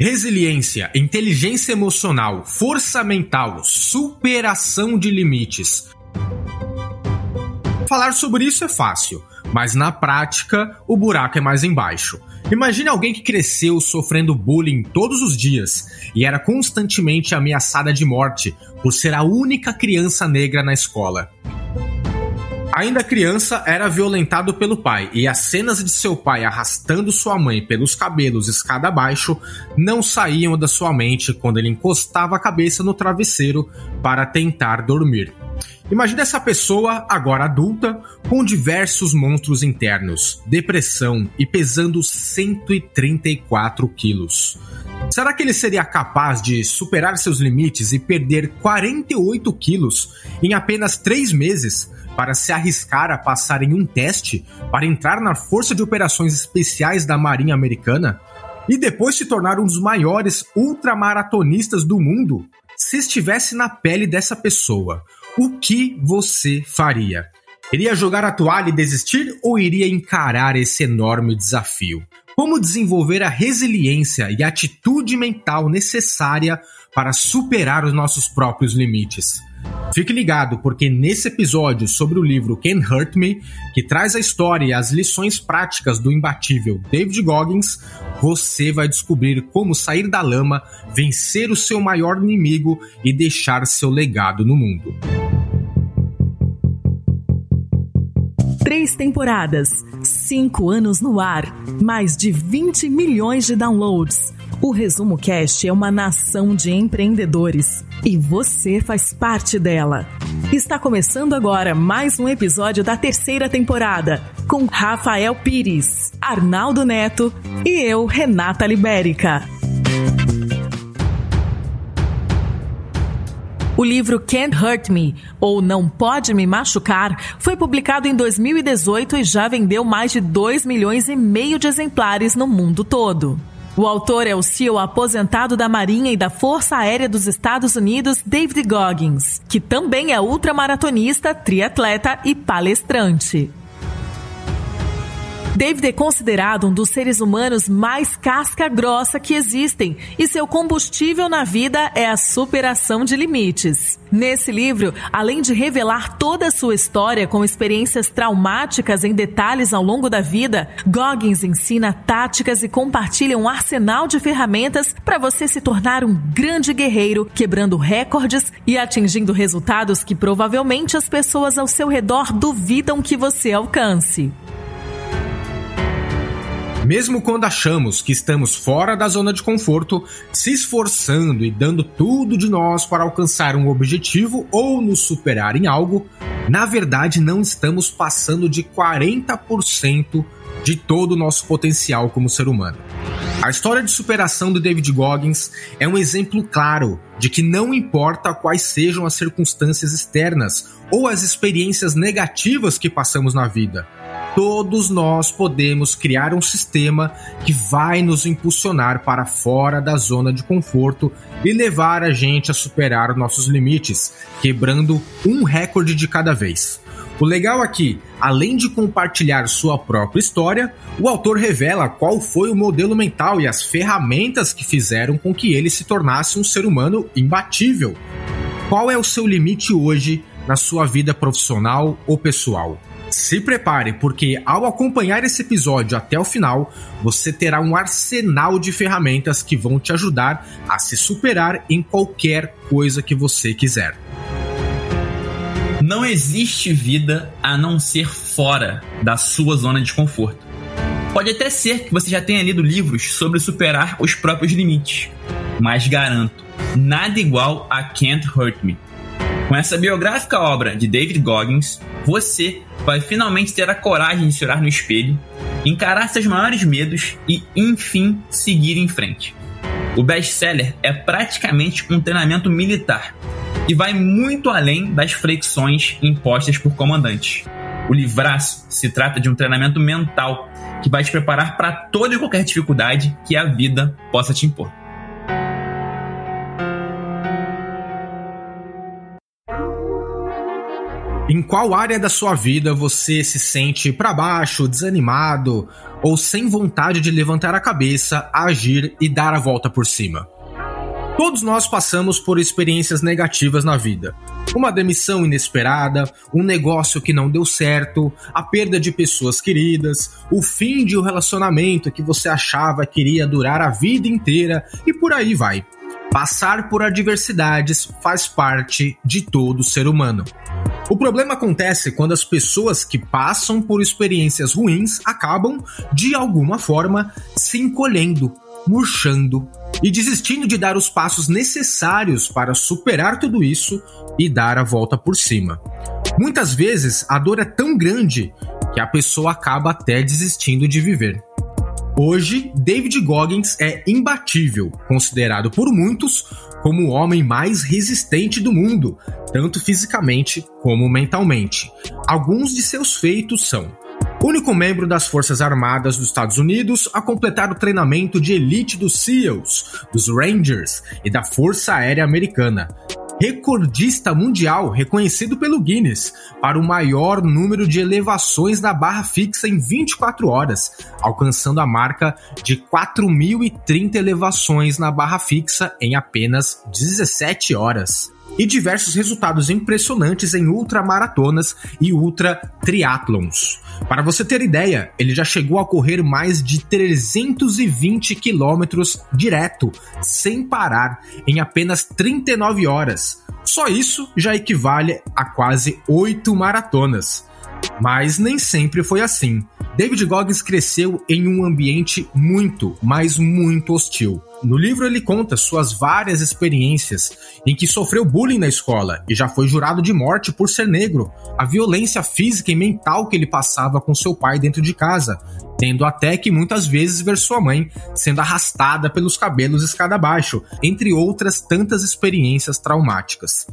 Resiliência, inteligência emocional, força mental, superação de limites. Falar sobre isso é fácil, mas na prática o buraco é mais embaixo. Imagine alguém que cresceu sofrendo bullying todos os dias e era constantemente ameaçada de morte por ser a única criança negra na escola. Ainda criança, era violentado pelo pai, e as cenas de seu pai arrastando sua mãe pelos cabelos escada abaixo não saíam da sua mente quando ele encostava a cabeça no travesseiro para tentar dormir. Imagina essa pessoa, agora adulta, com diversos monstros internos, depressão e pesando 134 quilos. Será que ele seria capaz de superar seus limites e perder 48 quilos em apenas 3 meses para se arriscar a passar em um teste para entrar na Força de Operações Especiais da Marinha Americana e depois se tornar um dos maiores ultramaratonistas do mundo? Se estivesse na pele dessa pessoa, o que você faria? Iria jogar a toalha e desistir ou iria encarar esse enorme desafio? Como desenvolver a resiliência e a atitude mental necessária para superar os nossos próprios limites? Fique ligado, porque nesse episódio sobre o livro Can Hurt Me, que traz a história e as lições práticas do imbatível David Goggins, você vai descobrir como sair da lama, vencer o seu maior inimigo e deixar seu legado no mundo. Três temporadas, cinco anos no ar, mais de 20 milhões de downloads. O Resumo Cast é uma nação de empreendedores e você faz parte dela. Está começando agora mais um episódio da terceira temporada com Rafael Pires, Arnaldo Neto e eu, Renata Libérica. O livro Can't Hurt Me, ou Não Pode Me Machucar, foi publicado em 2018 e já vendeu mais de 2 milhões e meio de exemplares no mundo todo. O autor é o CEO aposentado da Marinha e da Força Aérea dos Estados Unidos, David Goggins, que também é ultramaratonista, triatleta e palestrante. David é considerado um dos seres humanos mais casca grossa que existem e seu combustível na vida é a superação de limites. Nesse livro, além de revelar toda a sua história com experiências traumáticas em detalhes ao longo da vida, Goggins ensina táticas e compartilha um arsenal de ferramentas para você se tornar um grande guerreiro, quebrando recordes e atingindo resultados que provavelmente as pessoas ao seu redor duvidam que você alcance. Mesmo quando achamos que estamos fora da zona de conforto, se esforçando e dando tudo de nós para alcançar um objetivo ou nos superar em algo, na verdade não estamos passando de 40% de todo o nosso potencial como ser humano. A história de superação do David Goggins é um exemplo claro de que não importa quais sejam as circunstâncias externas ou as experiências negativas que passamos na vida, todos nós podemos criar um sistema que vai nos impulsionar para fora da zona de conforto e levar a gente a superar nossos limites, quebrando um recorde de cada vez. O legal aqui, além de compartilhar sua própria história, o autor revela qual foi o modelo mental e as ferramentas que fizeram com que ele se tornasse um ser humano imbatível. Qual é o seu limite hoje na sua vida profissional ou pessoal? Se prepare, porque ao acompanhar esse episódio até o final, você terá um arsenal de ferramentas que vão te ajudar a se superar em qualquer coisa que você quiser. Não existe vida a não ser fora da sua zona de conforto. Pode até ser que você já tenha lido livros sobre superar os próprios limites, mas garanto, nada igual a Can't Hurt Me. Com essa biográfica obra de David Goggins, você vai finalmente ter a coragem de se olhar no espelho, encarar seus maiores medos e, enfim, seguir em frente. O best-seller é praticamente um treinamento militar e vai muito além das flexões impostas por comandantes. O livraço se trata de um treinamento mental que vai te preparar para toda e qualquer dificuldade que a vida possa te impor. Em qual área da sua vida você se sente para baixo, desanimado ou sem vontade de levantar a cabeça, agir e dar a volta por cima? Todos nós passamos por experiências negativas na vida. Uma demissão inesperada, um negócio que não deu certo, a perda de pessoas queridas, o fim de um relacionamento que você achava que iria durar a vida inteira e por aí vai. Passar por adversidades faz parte de todo ser humano. O problema acontece quando as pessoas que passam por experiências ruins acabam, de alguma forma, se encolhendo, murchando e desistindo de dar os passos necessários para superar tudo isso e dar a volta por cima. Muitas vezes a dor é tão grande que a pessoa acaba até desistindo de viver. Hoje, David Goggins é imbatível, considerado por muitos como o homem mais resistente do mundo, tanto fisicamente como mentalmente. Alguns de seus feitos são único membro das Forças Armadas dos Estados Unidos a completar o treinamento de elite dos SEALs, dos Rangers e da Força Aérea Americana recordista mundial reconhecido pelo Guinness para o maior número de elevações na barra fixa em 24 horas, alcançando a marca de 4.030 elevações na barra fixa em apenas 17 horas e diversos resultados impressionantes em ultramaratonas e ultra triatlons. Para você ter ideia, ele já chegou a correr mais de 320 quilômetros direto, sem parar, em apenas 39 horas. Só isso já equivale a quase 8 maratonas. Mas nem sempre foi assim. David Goggins cresceu em um ambiente muito, mas muito hostil. No livro ele conta suas várias experiências em que sofreu bullying na escola e já foi jurado de morte por ser negro, a violência física e mental que ele passava com seu pai dentro de casa, tendo até que muitas vezes ver sua mãe sendo arrastada pelos cabelos escada abaixo, entre outras tantas experiências traumáticas.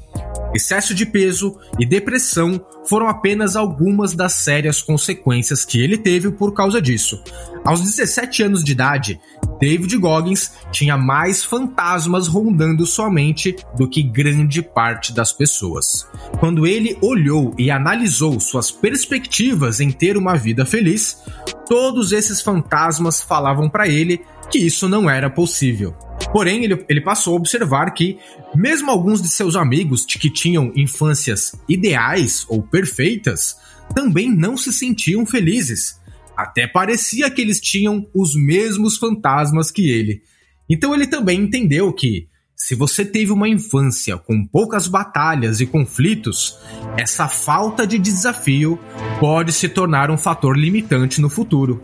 Excesso de peso e depressão foram apenas algumas das sérias consequências que ele teve por causa disso. Aos 17 anos de idade, David Goggins tinha mais fantasmas rondando sua mente do que grande parte das pessoas. Quando ele olhou e analisou suas perspectivas em ter uma vida feliz, todos esses fantasmas falavam para ele que isso não era possível. Porém, ele, ele, passou a observar que, mesmo alguns de seus amigos que tinham infâncias ideais ou perfeitas, também não se sentiam felizes. Até parecia que eles tinham os mesmos fantasmas que ele. Então ele também entendeu que, se você teve uma infância com poucas batalhas e conflitos, essa falta de desafio pode se tornar um fator limitante no futuro.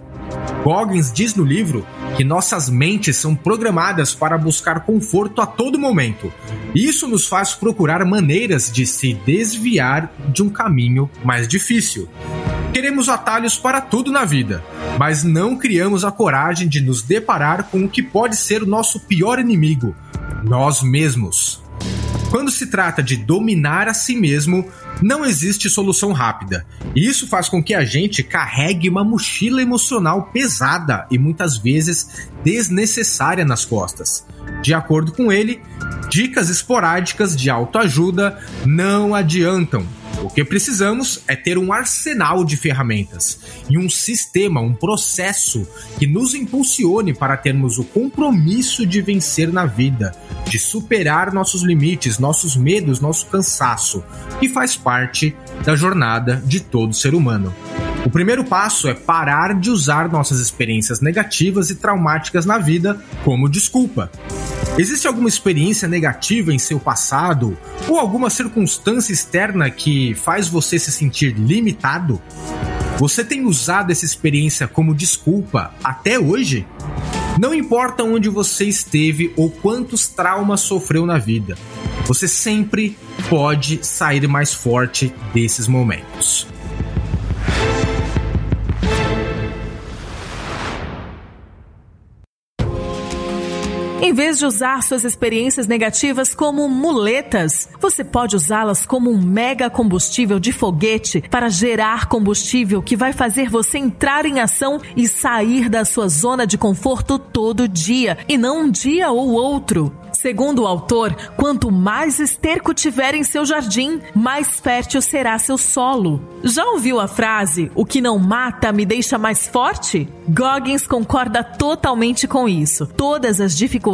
Goggins diz no livro que nossas mentes são programadas para buscar conforto a todo momento. Isso nos faz procurar maneiras de se desviar de um caminho mais difícil. Queremos atalhos para tudo na vida, mas não criamos a coragem de nos deparar com o que pode ser o nosso pior inimigo, nós mesmos. Quando se trata de dominar a si mesmo, não existe solução rápida. E isso faz com que a gente carregue uma mochila emocional pesada e muitas vezes desnecessária nas costas. De acordo com ele, dicas esporádicas de autoajuda não adiantam. O que precisamos é ter um arsenal de ferramentas e um sistema, um processo que nos impulsione para termos o compromisso de vencer na vida, de superar nossos limites, nossos medos, nosso cansaço, que faz parte da jornada de todo ser humano. O primeiro passo é parar de usar nossas experiências negativas e traumáticas na vida como desculpa. Existe alguma experiência negativa em seu passado ou alguma circunstância externa que faz você se sentir limitado? Você tem usado essa experiência como desculpa até hoje? Não importa onde você esteve ou quantos traumas sofreu na vida, você sempre pode sair mais forte desses momentos. Em vez de usar suas experiências negativas como muletas, você pode usá-las como um mega combustível de foguete para gerar combustível que vai fazer você entrar em ação e sair da sua zona de conforto todo dia e não um dia ou outro. Segundo o autor, quanto mais esterco tiver em seu jardim, mais fértil será seu solo. Já ouviu a frase: o que não mata me deixa mais forte? Goggins concorda totalmente com isso. Todas as dificuldades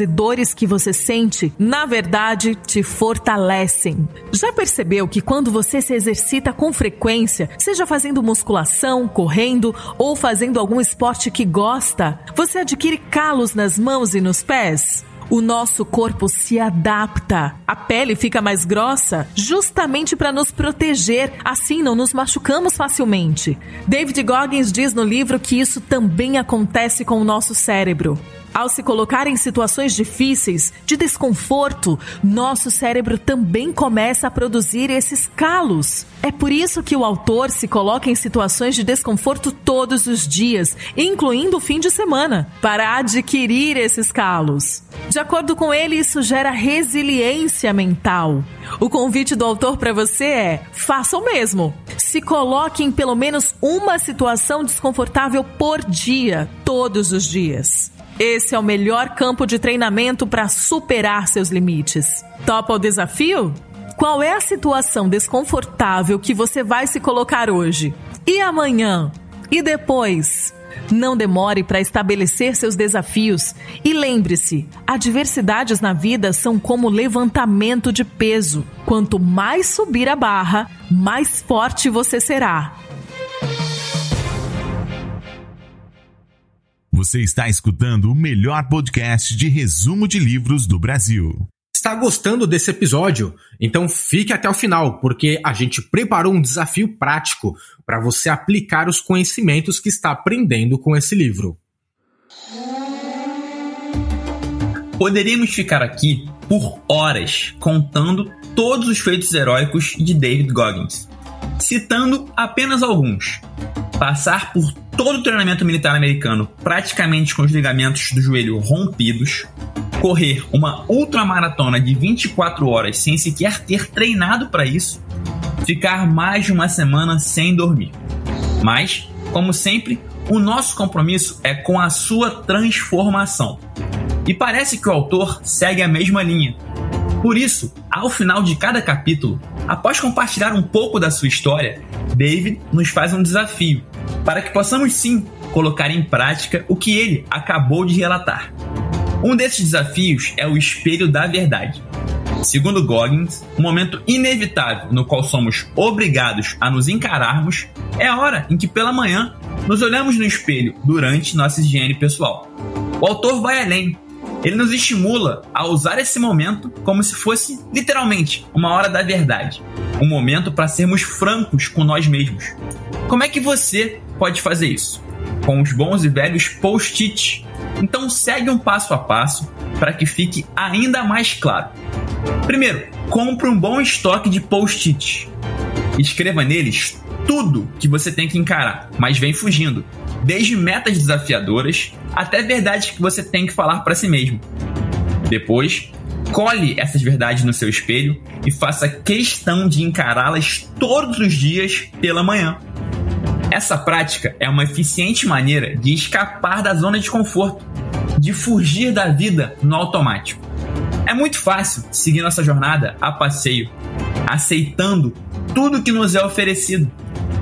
e dores que você sente, na verdade, te fortalecem. Já percebeu que quando você se exercita com frequência, seja fazendo musculação, correndo ou fazendo algum esporte que gosta, você adquire calos nas mãos e nos pés? o nosso corpo se adapta. A pele fica mais grossa justamente para nos proteger, assim não nos machucamos facilmente. David Goggins diz no livro que isso também acontece com o nosso cérebro. Ao se colocar em situações difíceis, de desconforto, nosso cérebro também começa a produzir esses calos. É por isso que o autor se coloca em situações de desconforto todos os dias, incluindo o fim de semana, para adquirir esses calos. De acordo com ele, isso gera resiliência mental. O convite do autor para você é: faça o mesmo. Se coloque em pelo menos uma situação desconfortável por dia, todos os dias. Esse é o melhor campo de treinamento para superar seus limites. Topa o desafio? Qual é a situação desconfortável que você vai se colocar hoje? E amanhã? E depois? Não demore para estabelecer seus desafios e lembre-se: adversidades na vida são como levantamento de peso. Quanto mais subir a barra, mais forte você será. Você está escutando o melhor podcast de resumo de livros do Brasil. Está gostando desse episódio? Então fique até o final, porque a gente preparou um desafio prático para você aplicar os conhecimentos que está aprendendo com esse livro. Poderíamos ficar aqui por horas contando todos os feitos heróicos de David Goggins, citando apenas alguns. Passar por todo o treinamento militar americano praticamente com os ligamentos do joelho rompidos, correr uma ultramaratona de 24 horas sem sequer ter treinado para isso, ficar mais de uma semana sem dormir. Mas, como sempre, o nosso compromisso é com a sua transformação. E parece que o autor segue a mesma linha. Por isso, ao final de cada capítulo, após compartilhar um pouco da sua história, David nos faz um desafio para que possamos sim colocar em prática o que ele acabou de relatar. Um desses desafios é o espelho da verdade. Segundo Goggins, o um momento inevitável no qual somos obrigados a nos encararmos é a hora em que pela manhã nos olhamos no espelho durante nossa higiene pessoal. O autor vai além. Ele nos estimula a usar esse momento como se fosse literalmente uma hora da verdade, um momento para sermos francos com nós mesmos. Como é que você pode fazer isso? Com os bons e velhos post-it. Então segue um passo a passo para que fique ainda mais claro. Primeiro, compre um bom estoque de post-its. Escreva neles tudo que você tem que encarar, mas vem fugindo, desde metas desafiadoras até verdades que você tem que falar para si mesmo. Depois, cole essas verdades no seu espelho e faça questão de encará-las todos os dias pela manhã. Essa prática é uma eficiente maneira de escapar da zona de conforto, de fugir da vida no automático. É muito fácil seguir nossa jornada a passeio, aceitando tudo que nos é oferecido,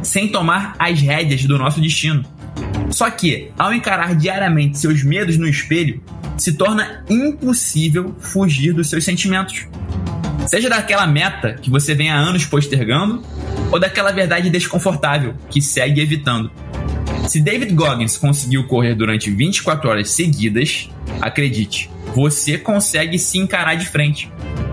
sem tomar as rédeas do nosso destino. Só que, ao encarar diariamente seus medos no espelho, se torna impossível fugir dos seus sentimentos. Seja daquela meta que você vem há anos postergando, ou daquela verdade desconfortável que segue evitando. Se David Goggins conseguiu correr durante 24 horas seguidas, acredite, você consegue se encarar de frente.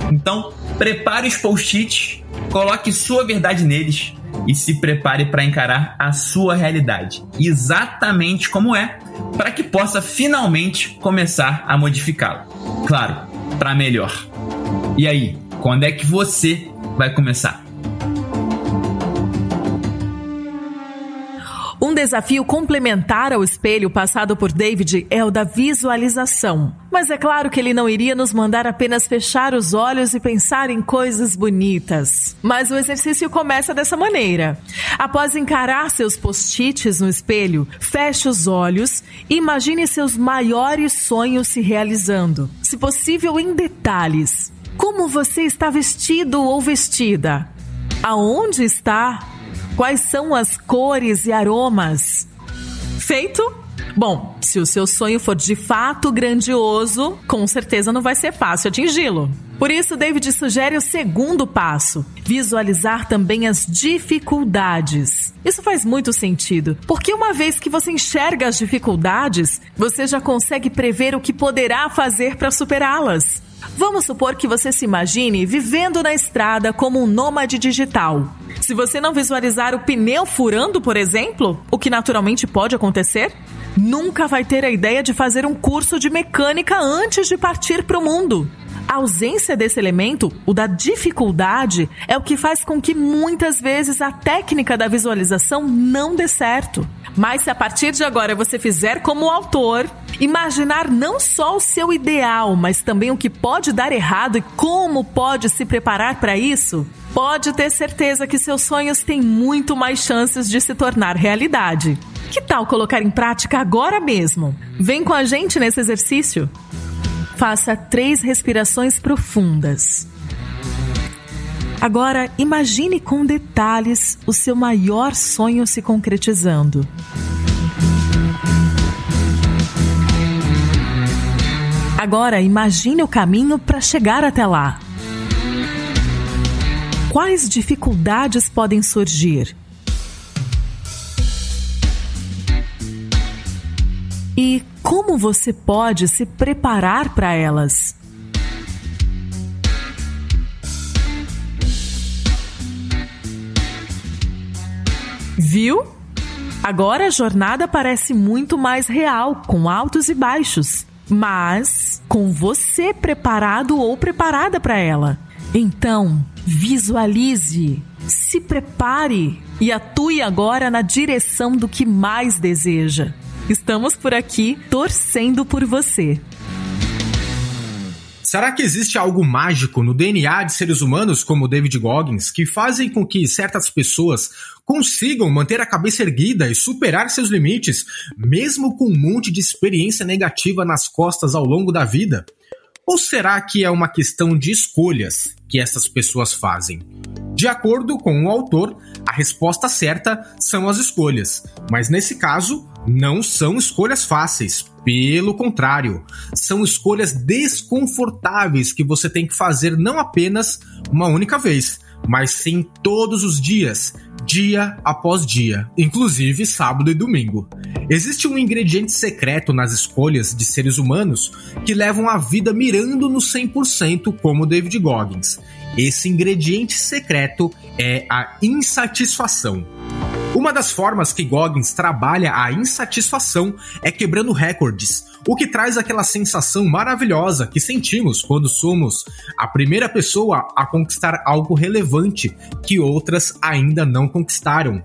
Então, prepare os post-its, coloque sua verdade neles e se prepare para encarar a sua realidade, exatamente como é, para que possa finalmente começar a modificá-la. Claro, para melhor. E aí, quando é que você vai começar? Desafio complementar ao espelho passado por David é o da visualização. Mas é claro que ele não iria nos mandar apenas fechar os olhos e pensar em coisas bonitas. Mas o exercício começa dessa maneira. Após encarar seus post-its no espelho, feche os olhos e imagine seus maiores sonhos se realizando, se possível em detalhes. Como você está vestido ou vestida? Aonde está? Quais são as cores e aromas? Feito? Bom, se o seu sonho for de fato grandioso, com certeza não vai ser fácil atingi-lo. Por isso, David sugere o segundo passo: visualizar também as dificuldades. Isso faz muito sentido, porque uma vez que você enxerga as dificuldades, você já consegue prever o que poderá fazer para superá-las. Vamos supor que você se imagine vivendo na estrada como um nômade digital. Se você não visualizar o pneu furando, por exemplo, o que naturalmente pode acontecer, nunca vai ter a ideia de fazer um curso de mecânica antes de partir para o mundo. A ausência desse elemento, o da dificuldade, é o que faz com que muitas vezes a técnica da visualização não dê certo. Mas se a partir de agora você fizer como autor, imaginar não só o seu ideal, mas também o que pode dar errado e como pode se preparar para isso, pode ter certeza que seus sonhos têm muito mais chances de se tornar realidade. Que tal colocar em prática agora mesmo? Vem com a gente nesse exercício. Faça três respirações profundas. Agora, imagine com detalhes o seu maior sonho se concretizando. Agora, imagine o caminho para chegar até lá. Quais dificuldades podem surgir? E como você pode se preparar para elas? Viu? Agora a jornada parece muito mais real, com altos e baixos, mas com você preparado ou preparada para ela. Então, visualize, se prepare e atue agora na direção do que mais deseja. Estamos por aqui torcendo por você. Será que existe algo mágico no DNA de seres humanos como David Goggins que fazem com que certas pessoas consigam manter a cabeça erguida e superar seus limites, mesmo com um monte de experiência negativa nas costas ao longo da vida? Ou será que é uma questão de escolhas que essas pessoas fazem? De acordo com o autor, a resposta certa são as escolhas, mas nesse caso, não são escolhas fáceis. Pelo contrário, são escolhas desconfortáveis que você tem que fazer não apenas uma única vez, mas sim todos os dias, dia após dia, inclusive sábado e domingo. Existe um ingrediente secreto nas escolhas de seres humanos que levam a vida mirando no 100% como David Goggins. Esse ingrediente secreto é a insatisfação. Uma das formas que Goggins trabalha a insatisfação é quebrando recordes, o que traz aquela sensação maravilhosa que sentimos quando somos a primeira pessoa a conquistar algo relevante que outras ainda não conquistaram.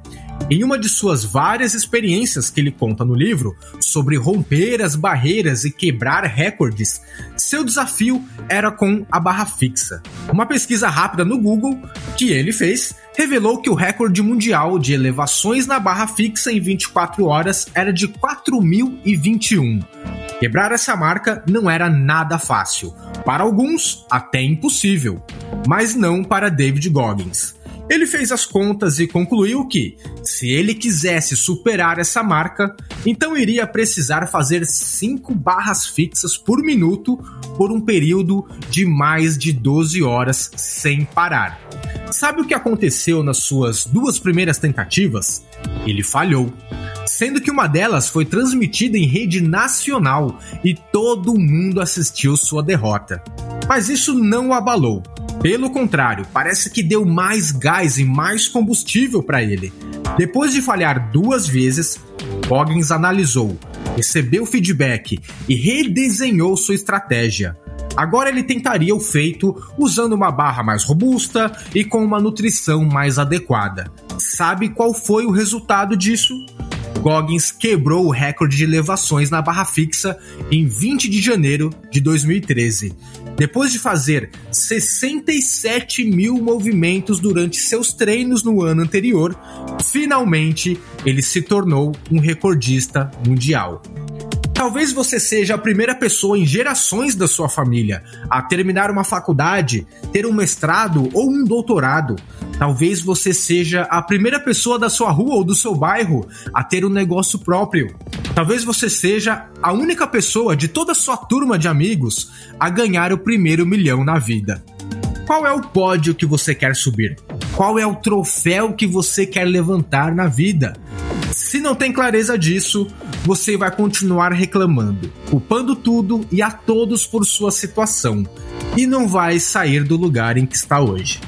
Em uma de suas várias experiências que ele conta no livro sobre romper as barreiras e quebrar recordes, seu desafio era com a barra fixa. Uma pesquisa rápida no Google que ele fez revelou que o recorde mundial de elevações na barra fixa em 24 horas era de 4.021. Quebrar essa marca não era nada fácil. Para alguns, até impossível. Mas não para David Goggins. Ele fez as contas e concluiu que, se ele quisesse superar essa marca, então iria precisar fazer 5 barras fixas por minuto por um período de mais de 12 horas sem parar. Sabe o que aconteceu nas suas duas primeiras tentativas? Ele falhou. Sendo que uma delas foi transmitida em rede nacional e todo mundo assistiu sua derrota. Mas isso não o abalou. Pelo contrário, parece que deu mais gás e mais combustível para ele. Depois de falhar duas vezes, Goggins analisou, recebeu feedback e redesenhou sua estratégia. Agora ele tentaria o feito usando uma barra mais robusta e com uma nutrição mais adequada. Sabe qual foi o resultado disso? Goggins quebrou o recorde de elevações na barra fixa em 20 de janeiro de 2013. Depois de fazer 67 mil movimentos durante seus treinos no ano anterior, finalmente ele se tornou um recordista mundial. Talvez você seja a primeira pessoa em gerações da sua família a terminar uma faculdade, ter um mestrado ou um doutorado. Talvez você seja a primeira pessoa da sua rua ou do seu bairro a ter um negócio próprio. Talvez você seja a única pessoa de toda a sua turma de amigos a ganhar o primeiro milhão na vida. Qual é o pódio que você quer subir? Qual é o troféu que você quer levantar na vida? Se não tem clareza disso, você vai continuar reclamando, culpando tudo e a todos por sua situação, e não vai sair do lugar em que está hoje.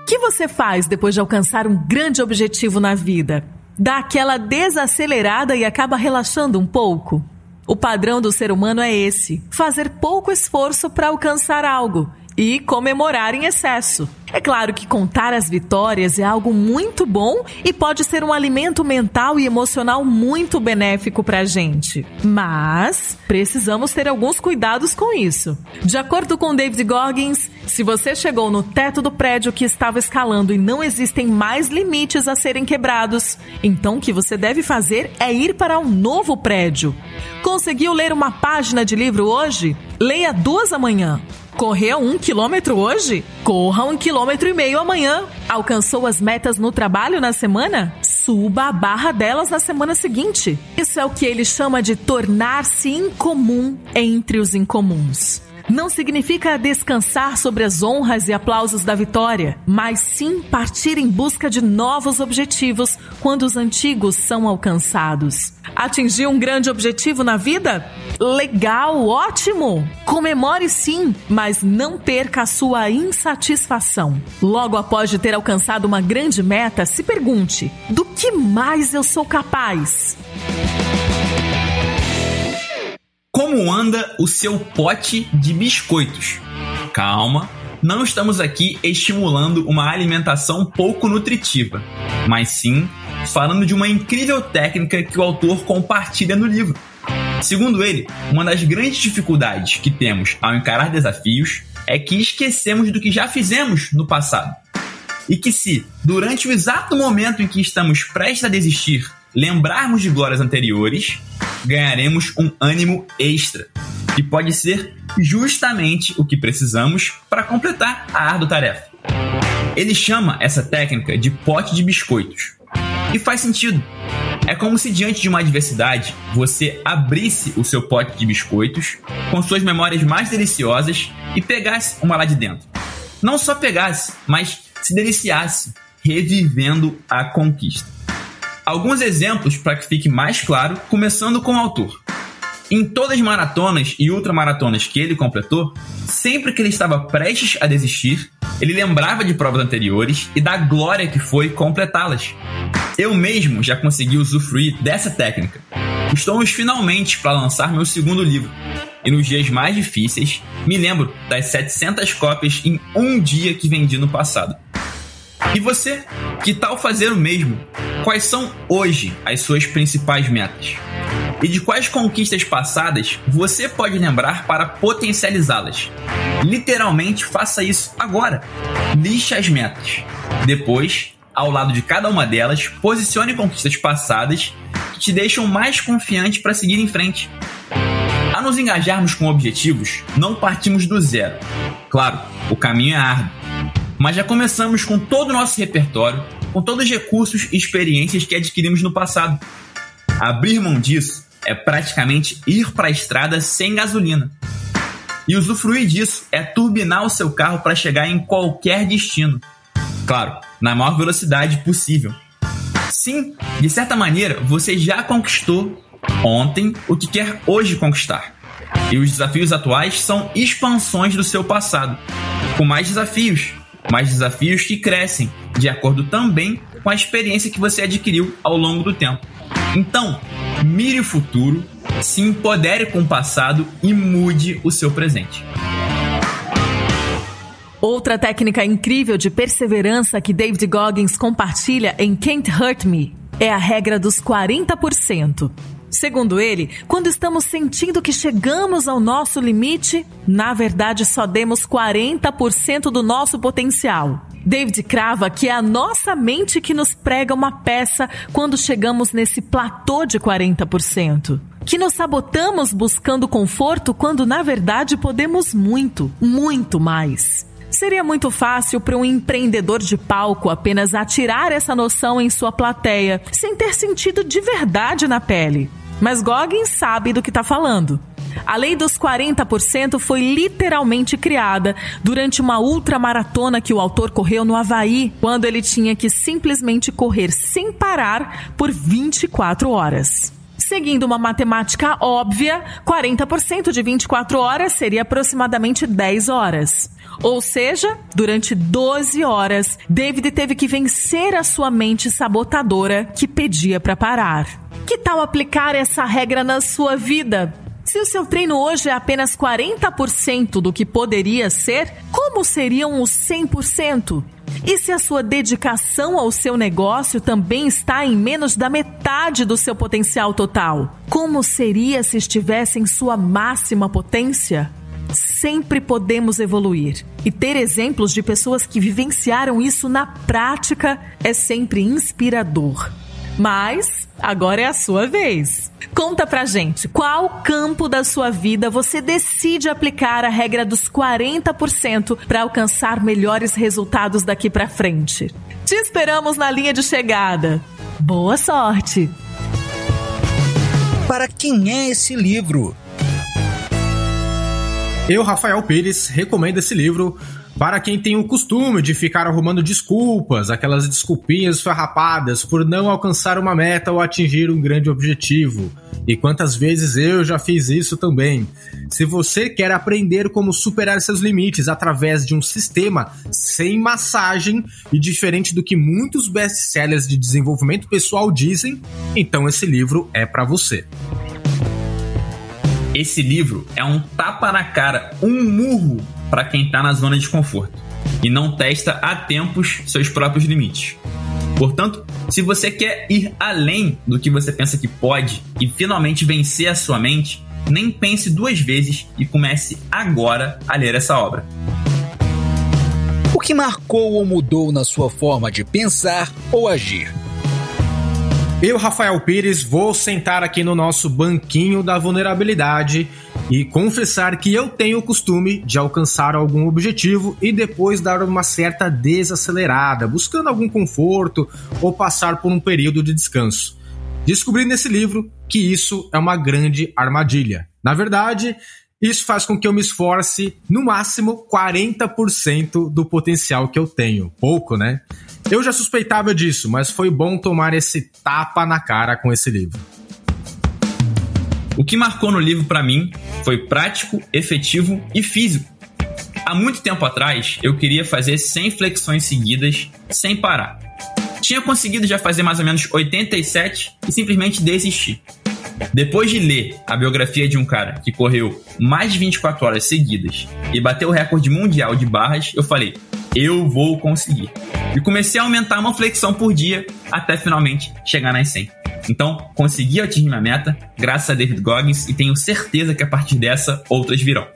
O que você faz depois de alcançar um grande objetivo na vida? Dá aquela desacelerada e acaba relaxando um pouco? O padrão do ser humano é esse: fazer pouco esforço para alcançar algo e comemorar em excesso. É claro que contar as vitórias é algo muito bom e pode ser um alimento mental e emocional muito benéfico para a gente. Mas precisamos ter alguns cuidados com isso. De acordo com David Goggins, se você chegou no teto do prédio que estava escalando e não existem mais limites a serem quebrados, então o que você deve fazer é ir para um novo prédio. Conseguiu ler uma página de livro hoje? Leia duas amanhã. Correu um quilômetro hoje? Corra um quilômetro e meio amanhã. Alcançou as metas no trabalho na semana? Suba a barra delas na semana seguinte. Isso é o que ele chama de tornar-se incomum entre os incomuns não significa descansar sobre as honras e aplausos da vitória, mas sim partir em busca de novos objetivos quando os antigos são alcançados. Atingir um grande objetivo na vida? Legal, ótimo! Comemore sim, mas não perca a sua insatisfação. Logo após de ter alcançado uma grande meta, se pergunte: do que mais eu sou capaz? Como anda o seu pote de biscoitos? Calma, não estamos aqui estimulando uma alimentação pouco nutritiva, mas sim falando de uma incrível técnica que o autor compartilha no livro. Segundo ele, uma das grandes dificuldades que temos ao encarar desafios é que esquecemos do que já fizemos no passado. E que se, durante o exato momento em que estamos prestes a desistir, lembrarmos de glórias anteriores, ganharemos um ânimo extra, que pode ser justamente o que precisamos para completar a árdua tarefa. Ele chama essa técnica de pote de biscoitos. E faz sentido. É como se diante de uma adversidade você abrisse o seu pote de biscoitos com suas memórias mais deliciosas e pegasse uma lá de dentro. Não só pegasse, mas se deliciasse, revivendo a conquista. Alguns exemplos para que fique mais claro, começando com o autor. Em todas as maratonas e ultramaratonas que ele completou, sempre que ele estava prestes a desistir, ele lembrava de provas anteriores e da glória que foi completá-las. Eu mesmo já consegui usufruir dessa técnica. Estamos finalmente para lançar meu segundo livro. E nos dias mais difíceis, me lembro das 700 cópias em um dia que vendi no passado. E você, que tal fazer o mesmo? Quais são hoje as suas principais metas? E de quais conquistas passadas você pode lembrar para potencializá-las? Literalmente faça isso agora. Lixe as metas. Depois, ao lado de cada uma delas, posicione conquistas passadas que te deixam mais confiante para seguir em frente. A nos engajarmos com objetivos, não partimos do zero. Claro, o caminho é árduo mas já começamos com todo o nosso repertório, com todos os recursos e experiências que adquirimos no passado. Abrir mão disso é praticamente ir para a estrada sem gasolina. E usufruir disso é turbinar o seu carro para chegar em qualquer destino. Claro, na maior velocidade possível. Sim, de certa maneira, você já conquistou ontem o que quer hoje conquistar. E os desafios atuais são expansões do seu passado, com mais desafios, mas desafios que crescem de acordo também com a experiência que você adquiriu ao longo do tempo. Então, mire o futuro, se empodere com o passado e mude o seu presente. Outra técnica incrível de perseverança que David Goggins compartilha em Can't Hurt Me é a regra dos 40%. Segundo ele, quando estamos sentindo que chegamos ao nosso limite, na verdade só demos 40% do nosso potencial. David crava que é a nossa mente que nos prega uma peça quando chegamos nesse platô de 40%. Que nos sabotamos buscando conforto quando na verdade podemos muito, muito mais. Seria muito fácil para um empreendedor de palco apenas atirar essa noção em sua plateia, sem ter sentido de verdade na pele. Mas Goggins sabe do que está falando. A lei dos 40% foi literalmente criada durante uma ultramaratona que o autor correu no Havaí, quando ele tinha que simplesmente correr sem parar por 24 horas. Seguindo uma matemática óbvia, 40% de 24 horas seria aproximadamente 10 horas. Ou seja, durante 12 horas, David teve que vencer a sua mente sabotadora que pedia para parar. Que tal aplicar essa regra na sua vida? Se o seu treino hoje é apenas 40% do que poderia ser, como seriam os 100%? E se a sua dedicação ao seu negócio também está em menos da metade do seu potencial total? Como seria se estivesse em sua máxima potência? Sempre podemos evoluir. E ter exemplos de pessoas que vivenciaram isso na prática é sempre inspirador. Mas agora é a sua vez. Conta pra gente, qual campo da sua vida você decide aplicar a regra dos 40% para alcançar melhores resultados daqui para frente? Te esperamos na linha de chegada. Boa sorte! Para quem é esse livro? Eu, Rafael Pires, recomendo esse livro para quem tem o costume de ficar arrumando desculpas, aquelas desculpinhas farrapadas por não alcançar uma meta ou atingir um grande objetivo. E quantas vezes eu já fiz isso também. Se você quer aprender como superar seus limites através de um sistema sem massagem e diferente do que muitos best-sellers de desenvolvimento pessoal dizem, então esse livro é para você. Esse livro é um tapa na cara, um murro para quem está na zona de conforto e não testa a tempos seus próprios limites. Portanto, se você quer ir além do que você pensa que pode e finalmente vencer a sua mente, nem pense duas vezes e comece agora a ler essa obra. O que marcou ou mudou na sua forma de pensar ou agir? Eu, Rafael Pires, vou sentar aqui no nosso banquinho da vulnerabilidade e confessar que eu tenho o costume de alcançar algum objetivo e depois dar uma certa desacelerada, buscando algum conforto ou passar por um período de descanso. Descobri nesse livro que isso é uma grande armadilha. Na verdade, isso faz com que eu me esforce no máximo 40% do potencial que eu tenho. Pouco, né? Eu já suspeitava disso, mas foi bom tomar esse tapa na cara com esse livro. O que marcou no livro para mim foi prático, efetivo e físico. Há muito tempo atrás, eu queria fazer 100 flexões seguidas sem parar. Tinha conseguido já fazer mais ou menos 87 e simplesmente desisti. Depois de ler a biografia de um cara que correu mais de 24 horas seguidas e bateu o recorde mundial de barras, eu falei: eu vou conseguir. E comecei a aumentar uma flexão por dia até finalmente chegar nas 100. Então, consegui atingir minha meta, graças a David Goggins, e tenho certeza que a partir dessa, outras virão.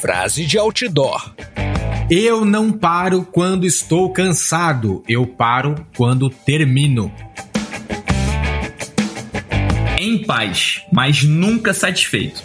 Frase de outdoor. Eu não paro quando estou cansado, eu paro quando termino em paz, mas nunca satisfeito.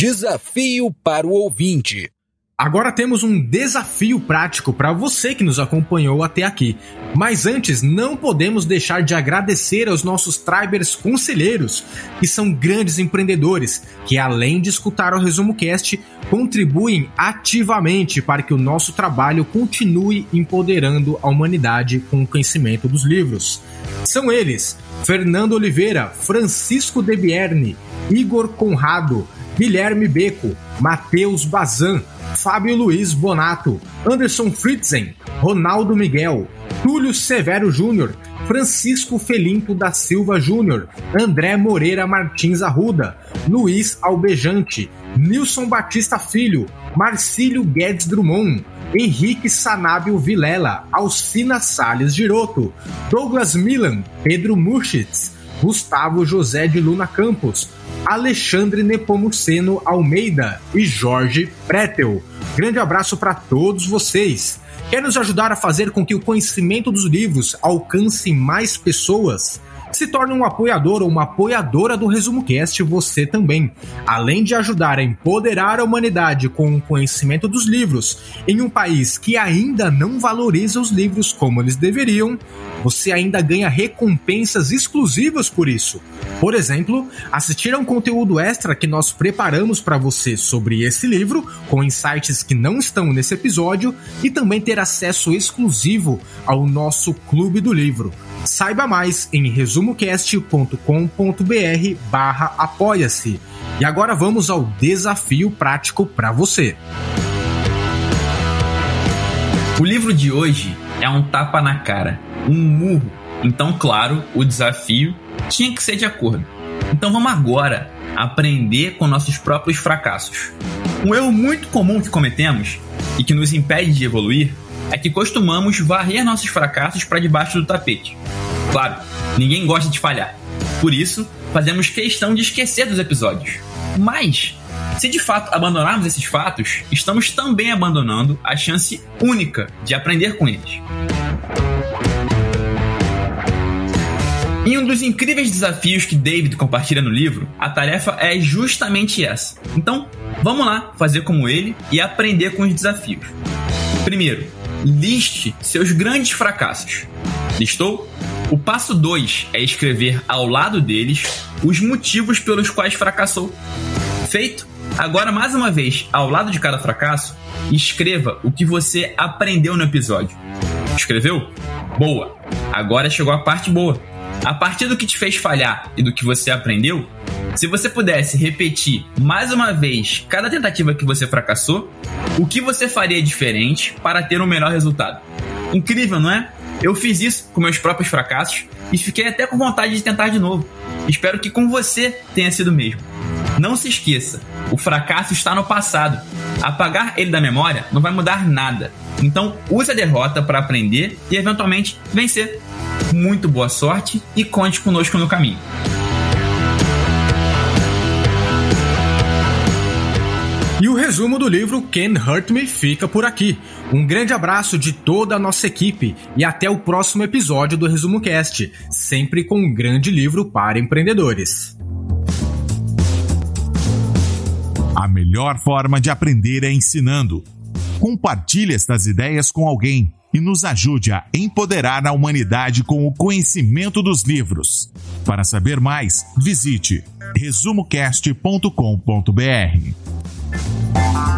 Desafio para o ouvinte. Agora temos um desafio prático para você que nos acompanhou até aqui. Mas antes, não podemos deixar de agradecer aos nossos Tribers conselheiros, que são grandes empreendedores, que além de escutar o Resumo Cast, contribuem ativamente para que o nosso trabalho continue empoderando a humanidade com o conhecimento dos livros. São eles: Fernando Oliveira, Francisco Debierne, Igor Conrado, Guilherme Beco, Matheus Bazan, Fábio Luiz Bonato, Anderson Fritzen, Ronaldo Miguel, Túlio Severo Júnior, Francisco Felimpo da Silva Júnior, André Moreira Martins Arruda, Luiz Albejante, Nilson Batista Filho, Marcílio Guedes Drummond, Henrique Sanábio Vilela, Alcina Salles Giroto, Douglas Milan, Pedro Murchitz, Gustavo José de Luna Campos, Alexandre Nepomuceno Almeida e Jorge Pretel. Grande abraço para todos vocês. Quer nos ajudar a fazer com que o conhecimento dos livros alcance mais pessoas? Se torne um apoiador ou uma apoiadora do Resumo Cast você também. Além de ajudar a empoderar a humanidade com o conhecimento dos livros em um país que ainda não valoriza os livros como eles deveriam, você ainda ganha recompensas exclusivas por isso. Por exemplo, assistir a um conteúdo extra que nós preparamos para você sobre esse livro, com insights que não estão nesse episódio, e também ter acesso exclusivo ao nosso Clube do Livro. Saiba mais em resumocast.com.br barra apoia-se. E agora vamos ao desafio prático para você. O livro de hoje é um tapa na cara, um murro. Então, claro, o desafio tinha que ser de acordo. Então vamos agora aprender com nossos próprios fracassos. Um erro muito comum que cometemos e que nos impede de evoluir é que costumamos varrer nossos fracassos para debaixo do tapete. Claro, ninguém gosta de falhar. Por isso, fazemos questão de esquecer dos episódios. Mas, se de fato abandonarmos esses fatos, estamos também abandonando a chance única de aprender com eles. Em um dos incríveis desafios que David compartilha no livro, a tarefa é justamente essa. Então, vamos lá fazer como ele e aprender com os desafios. Primeiro, liste seus grandes fracassos. Listou? O passo 2 é escrever ao lado deles os motivos pelos quais fracassou. Feito? Agora, mais uma vez, ao lado de cada fracasso, escreva o que você aprendeu no episódio. Escreveu? Boa! Agora chegou a parte boa. A partir do que te fez falhar e do que você aprendeu, se você pudesse repetir mais uma vez cada tentativa que você fracassou, o que você faria diferente para ter um melhor resultado? Incrível, não é? Eu fiz isso com meus próprios fracassos e fiquei até com vontade de tentar de novo. Espero que com você tenha sido o mesmo. Não se esqueça, o fracasso está no passado. Apagar ele da memória não vai mudar nada. Então, use a derrota para aprender e eventualmente vencer. Muito boa sorte e conte conosco no caminho. Resumo do livro Can Hurt Me fica por aqui. Um grande abraço de toda a nossa equipe e até o próximo episódio do Resumo Cast, sempre com um grande livro para empreendedores. A melhor forma de aprender é ensinando. Compartilhe estas ideias com alguém e nos ajude a empoderar a humanidade com o conhecimento dos livros. Para saber mais, visite resumocast.com.br. Se